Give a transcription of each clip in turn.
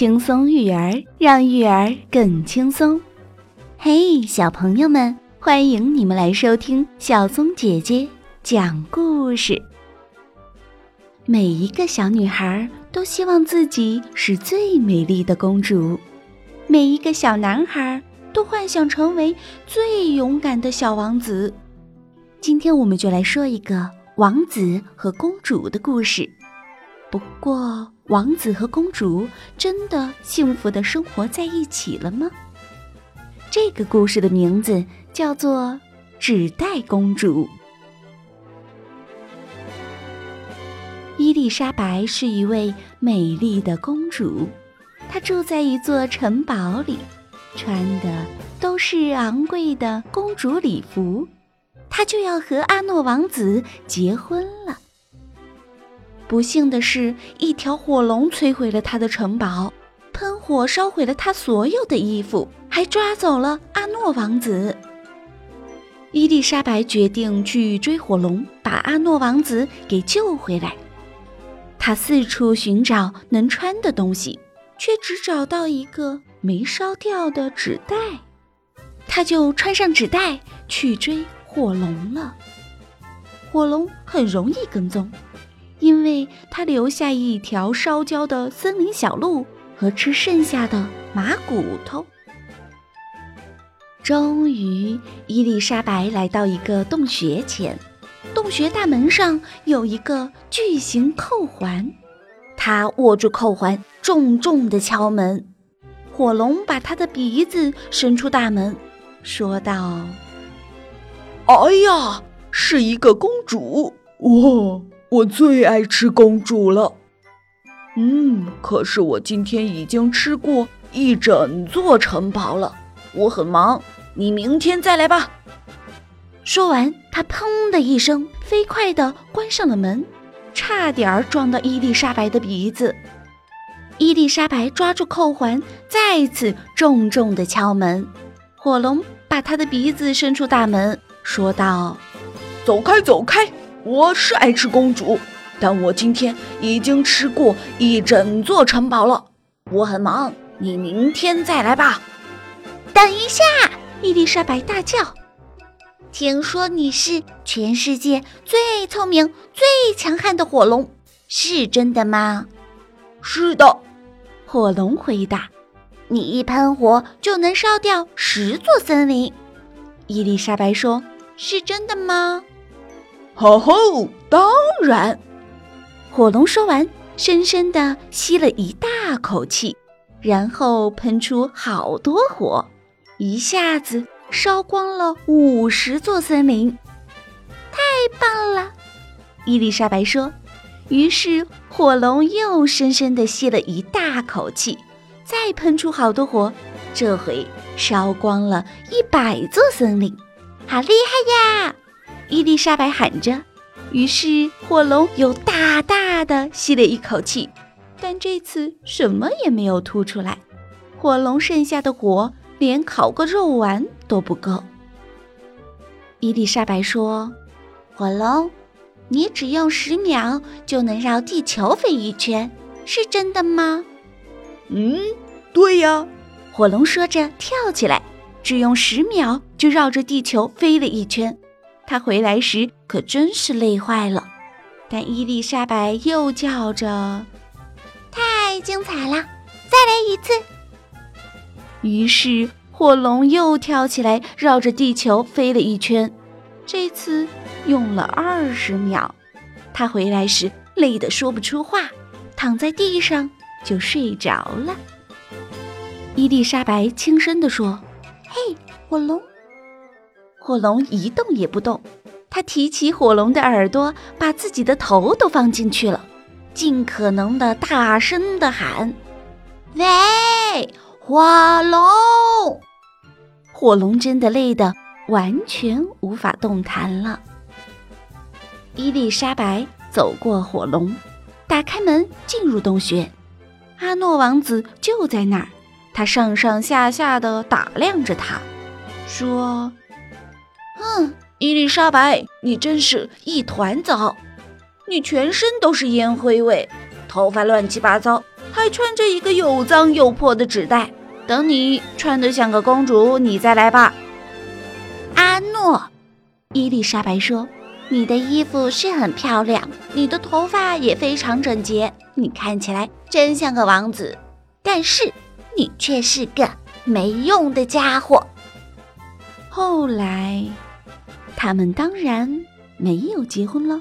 轻松育儿，让育儿更轻松。嘿，小朋友们，欢迎你们来收听小松姐姐讲故事。每一个小女孩都希望自己是最美丽的公主，每一个小男孩都幻想成为最勇敢的小王子。今天我们就来说一个王子和公主的故事。不过，王子和公主真的幸福的生活在一起了吗？这个故事的名字叫做《纸袋公主》。伊丽莎白是一位美丽的公主，她住在一座城堡里，穿的都是昂贵的公主礼服，她就要和阿诺王子结婚了。不幸的是，一条火龙摧毁了他的城堡，喷火烧毁了他所有的衣服，还抓走了阿诺王子。伊丽莎白决定去追火龙，把阿诺王子给救回来。她四处寻找能穿的东西，却只找到一个没烧掉的纸袋，她就穿上纸袋去追火龙了。火龙很容易跟踪。因为他留下一条烧焦的森林小路和吃剩下的马骨头。终于，伊丽莎白来到一个洞穴前，洞穴大门上有一个巨型扣环，她握住扣环，重重地敲门。火龙把他的鼻子伸出大门，说道：“哎呀，是一个公主哇！”我最爱吃公主了，嗯，可是我今天已经吃过一整座城堡了，我很忙，你明天再来吧。说完，他砰的一声，飞快地关上了门，差点撞到伊丽莎白的鼻子。伊丽莎白抓住扣环，再次重重地敲门。火龙把他的鼻子伸出大门，说道：“走开，走开。”我是爱吃公主，但我今天已经吃过一整座城堡了。我很忙，你明天再来吧。等一下！伊丽莎白大叫：“听说你是全世界最聪明、最强悍的火龙，是真的吗？”“是的。”火龙回答。“你一喷火就能烧掉十座森林。”伊丽莎白说：“是真的吗？”吼吼！当然，火龙说完，深深地吸了一大口气，然后喷出好多火，一下子烧光了五十座森林。太棒了，伊丽莎白说。于是火龙又深深地吸了一大口气，再喷出好多火，这回烧光了一百座森林。好厉害呀！伊丽莎白喊着，于是火龙又大大的吸了一口气，但这次什么也没有吐出来。火龙剩下的火连烤个肉丸都不够。伊丽莎白说：“火龙，你只用十秒就能绕地球飞一圈，是真的吗？”“嗯，对呀。”火龙说着跳起来，只用十秒就绕着地球飞了一圈。他回来时可真是累坏了，但伊丽莎白又叫着：“太精彩了，再来一次！”于是火龙又跳起来，绕着地球飞了一圈，这次用了二十秒。他回来时累得说不出话，躺在地上就睡着了。伊丽莎白轻声地说：“嘿，火龙。”火龙一动也不动，他提起火龙的耳朵，把自己的头都放进去了，尽可能的大声的喊：“喂，火龙！”火龙真的累得完全无法动弹了。伊丽莎白走过火龙，打开门进入洞穴，阿诺王子就在那儿，他上上下下的打量着他，说。伊丽莎白，你真是一团糟，你全身都是烟灰味，头发乱七八糟，还穿着一个又脏又破的纸袋。等你穿得像个公主，你再来吧。阿诺，伊丽莎白说：“你的衣服是很漂亮，你的头发也非常整洁，你看起来真像个王子。但是你却是个没用的家伙。”后来，他们当然没有结婚喽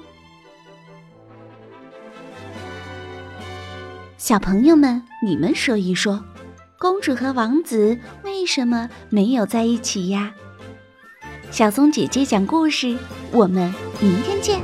小朋友们你们说一说公主和王子为什么没有在一起呀？小松姐姐讲故事我们明天见。